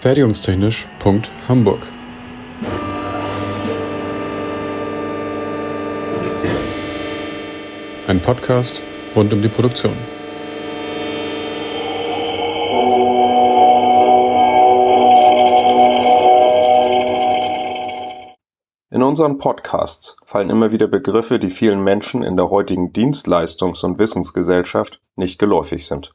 Fertigungstechnisch.hamburg Ein Podcast rund um die Produktion. In unseren Podcasts fallen immer wieder Begriffe, die vielen Menschen in der heutigen Dienstleistungs- und Wissensgesellschaft nicht geläufig sind.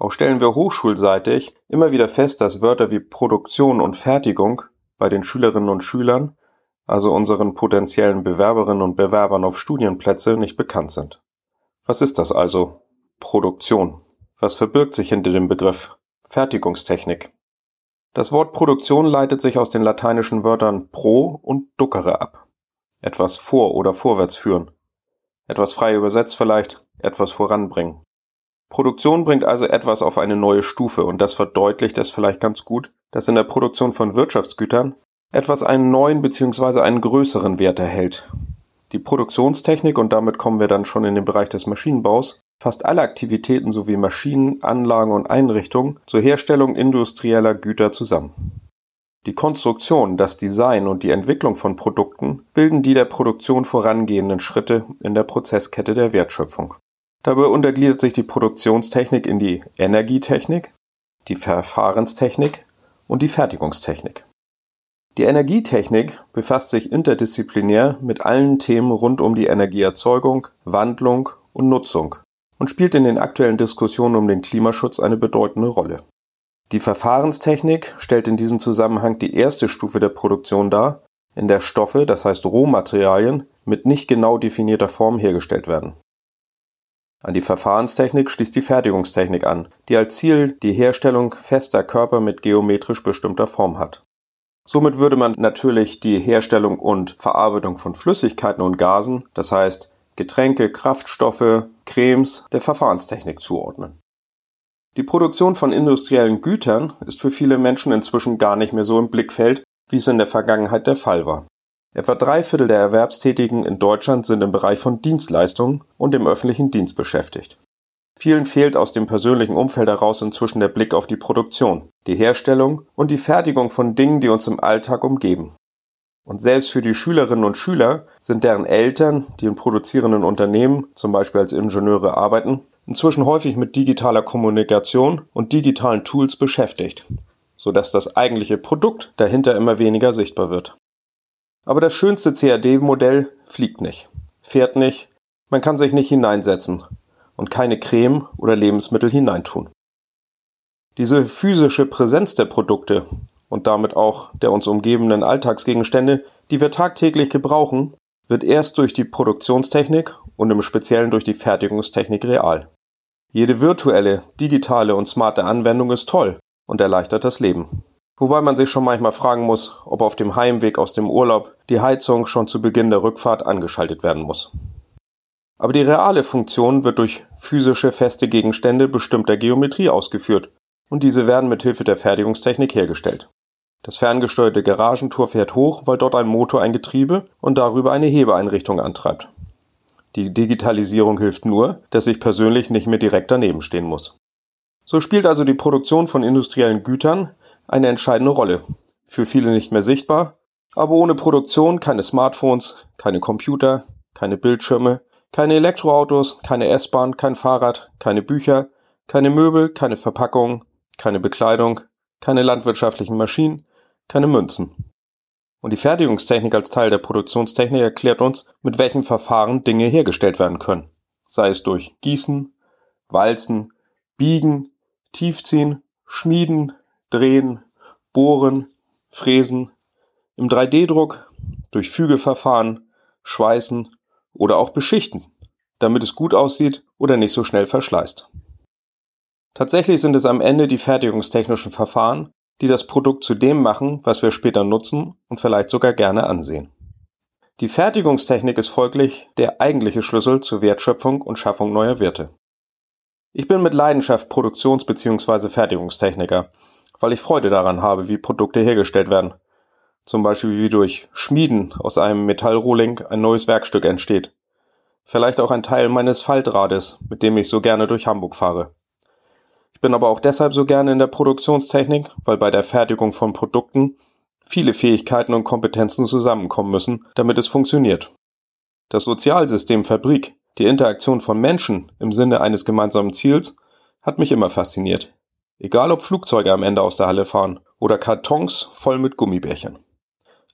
Auch stellen wir hochschulseitig immer wieder fest, dass Wörter wie Produktion und Fertigung bei den Schülerinnen und Schülern, also unseren potenziellen Bewerberinnen und Bewerbern auf Studienplätze, nicht bekannt sind. Was ist das also? Produktion. Was verbirgt sich hinter dem Begriff Fertigungstechnik? Das Wort Produktion leitet sich aus den lateinischen Wörtern pro und duckere ab. Etwas vor oder vorwärts führen. Etwas frei übersetzt vielleicht, etwas voranbringen. Produktion bringt also etwas auf eine neue Stufe und das verdeutlicht es vielleicht ganz gut, dass in der Produktion von Wirtschaftsgütern etwas einen neuen bzw. einen größeren Wert erhält. Die Produktionstechnik, und damit kommen wir dann schon in den Bereich des Maschinenbaus, fast alle Aktivitäten sowie Maschinen, Anlagen und Einrichtungen zur Herstellung industrieller Güter zusammen. Die Konstruktion, das Design und die Entwicklung von Produkten bilden die der Produktion vorangehenden Schritte in der Prozesskette der Wertschöpfung. Dabei untergliedert sich die Produktionstechnik in die Energietechnik, die Verfahrenstechnik und die Fertigungstechnik. Die Energietechnik befasst sich interdisziplinär mit allen Themen rund um die Energieerzeugung, Wandlung und Nutzung und spielt in den aktuellen Diskussionen um den Klimaschutz eine bedeutende Rolle. Die Verfahrenstechnik stellt in diesem Zusammenhang die erste Stufe der Produktion dar, in der Stoffe, das heißt Rohmaterialien, mit nicht genau definierter Form hergestellt werden. An die Verfahrenstechnik schließt die Fertigungstechnik an, die als Ziel die Herstellung fester Körper mit geometrisch bestimmter Form hat. Somit würde man natürlich die Herstellung und Verarbeitung von Flüssigkeiten und Gasen, das heißt Getränke, Kraftstoffe, Cremes der Verfahrenstechnik zuordnen. Die Produktion von industriellen Gütern ist für viele Menschen inzwischen gar nicht mehr so im Blickfeld, wie es in der Vergangenheit der Fall war. Etwa drei Viertel der Erwerbstätigen in Deutschland sind im Bereich von Dienstleistungen und im öffentlichen Dienst beschäftigt. Vielen fehlt aus dem persönlichen Umfeld heraus inzwischen der Blick auf die Produktion, die Herstellung und die Fertigung von Dingen, die uns im Alltag umgeben. Und selbst für die Schülerinnen und Schüler sind deren Eltern, die in produzierenden Unternehmen, zum Beispiel als Ingenieure arbeiten, inzwischen häufig mit digitaler Kommunikation und digitalen Tools beschäftigt, sodass das eigentliche Produkt dahinter immer weniger sichtbar wird. Aber das schönste CAD-Modell fliegt nicht, fährt nicht, man kann sich nicht hineinsetzen und keine Creme oder Lebensmittel hineintun. Diese physische Präsenz der Produkte und damit auch der uns umgebenden Alltagsgegenstände, die wir tagtäglich gebrauchen, wird erst durch die Produktionstechnik und im Speziellen durch die Fertigungstechnik real. Jede virtuelle, digitale und smarte Anwendung ist toll und erleichtert das Leben. Wobei man sich schon manchmal fragen muss, ob auf dem Heimweg aus dem Urlaub die Heizung schon zu Beginn der Rückfahrt angeschaltet werden muss. Aber die reale Funktion wird durch physische feste Gegenstände bestimmter Geometrie ausgeführt und diese werden mit Hilfe der Fertigungstechnik hergestellt. Das ferngesteuerte Garagentor fährt hoch, weil dort ein Motor ein Getriebe und darüber eine Hebeeinrichtung antreibt. Die Digitalisierung hilft nur, dass ich persönlich nicht mehr direkt daneben stehen muss. So spielt also die Produktion von industriellen Gütern eine entscheidende Rolle. Für viele nicht mehr sichtbar, aber ohne Produktion keine Smartphones, keine Computer, keine Bildschirme, keine Elektroautos, keine S-Bahn, kein Fahrrad, keine Bücher, keine Möbel, keine Verpackung, keine Bekleidung, keine landwirtschaftlichen Maschinen, keine Münzen. Und die Fertigungstechnik als Teil der Produktionstechnik erklärt uns, mit welchen Verfahren Dinge hergestellt werden können. Sei es durch Gießen, Walzen, Biegen, Tiefziehen, Schmieden, Drehen, Bohren, Fräsen, im 3D-Druck, durch Fügeverfahren, Schweißen oder auch Beschichten, damit es gut aussieht oder nicht so schnell verschleißt. Tatsächlich sind es am Ende die fertigungstechnischen Verfahren, die das Produkt zu dem machen, was wir später nutzen und vielleicht sogar gerne ansehen. Die Fertigungstechnik ist folglich der eigentliche Schlüssel zur Wertschöpfung und Schaffung neuer Werte. Ich bin mit Leidenschaft Produktions- bzw. Fertigungstechniker, weil ich Freude daran habe, wie Produkte hergestellt werden. Zum Beispiel wie durch Schmieden aus einem Metallrohling ein neues Werkstück entsteht. Vielleicht auch ein Teil meines Faltrades, mit dem ich so gerne durch Hamburg fahre. Ich bin aber auch deshalb so gerne in der Produktionstechnik, weil bei der Fertigung von Produkten viele Fähigkeiten und Kompetenzen zusammenkommen müssen, damit es funktioniert. Das Sozialsystem Fabrik, die Interaktion von Menschen im Sinne eines gemeinsamen Ziels, hat mich immer fasziniert. Egal ob Flugzeuge am Ende aus der Halle fahren oder Kartons voll mit Gummibärchen.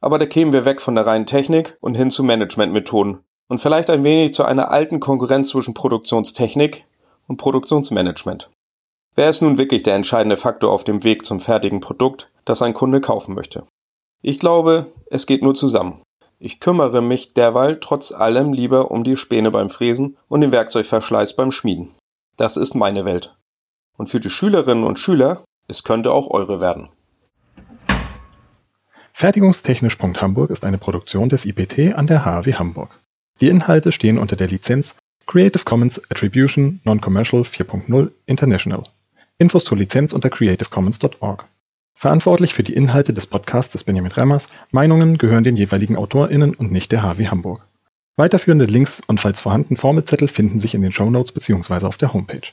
Aber da kämen wir weg von der reinen Technik und hin zu Managementmethoden und vielleicht ein wenig zu einer alten Konkurrenz zwischen Produktionstechnik und Produktionsmanagement. Wer ist nun wirklich der entscheidende Faktor auf dem Weg zum fertigen Produkt, das ein Kunde kaufen möchte? Ich glaube, es geht nur zusammen. Ich kümmere mich derweil trotz allem lieber um die Späne beim Fräsen und den Werkzeugverschleiß beim Schmieden. Das ist meine Welt. Und für die Schülerinnen und Schüler, es könnte auch eure werden. Fertigungstechnisch.hamburg ist eine Produktion des IPT an der HAW Hamburg. Die Inhalte stehen unter der Lizenz Creative Commons Attribution Non-Commercial 4.0 International. Infos zur Lizenz unter creativecommons.org. Verantwortlich für die Inhalte des Podcasts ist Benjamin Remmers. Meinungen gehören den jeweiligen AutorInnen und nicht der HW Hamburg. Weiterführende Links und falls vorhanden Formelzettel finden sich in den Shownotes bzw. auf der Homepage.